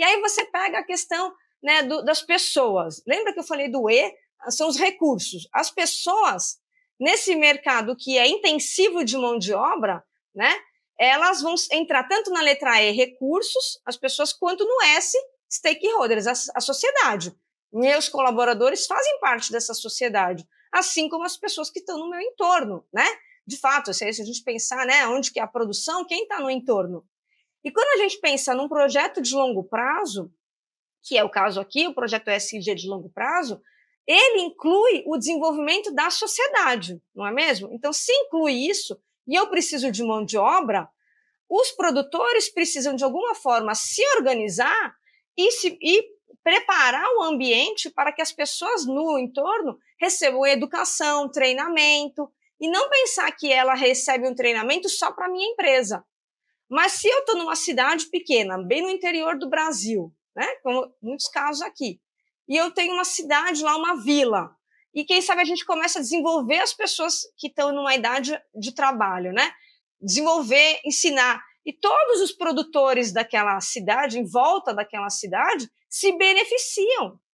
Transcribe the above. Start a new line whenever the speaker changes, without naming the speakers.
E aí você pega a questão né, do, das pessoas. Lembra que eu falei do E? São os recursos. As pessoas, nesse mercado que é intensivo de mão de obra, né, elas vão entrar tanto na letra E, recursos, as pessoas, quanto no S, stakeholders, a, a sociedade. Meus colaboradores fazem parte dessa sociedade, assim como as pessoas que estão no meu entorno, né? De fato, se a gente pensar, né, onde que é a produção, quem está no entorno? E quando a gente pensa num projeto de longo prazo, que é o caso aqui, o projeto SG de longo prazo, ele inclui o desenvolvimento da sociedade, não é mesmo? Então, se inclui isso, e eu preciso de mão de obra, os produtores precisam, de alguma forma, se organizar e, se, e preparar o ambiente para que as pessoas no entorno recebam educação, treinamento, e não pensar que ela recebe um treinamento só para a minha empresa. Mas se eu estou numa cidade pequena, bem no interior do Brasil, né, como muitos casos aqui, e eu tenho uma cidade lá, uma vila, e quem sabe a gente começa a desenvolver as pessoas que estão numa idade de trabalho, né? Desenvolver, ensinar. E todos os produtores daquela cidade, em volta daquela cidade, se beneficiam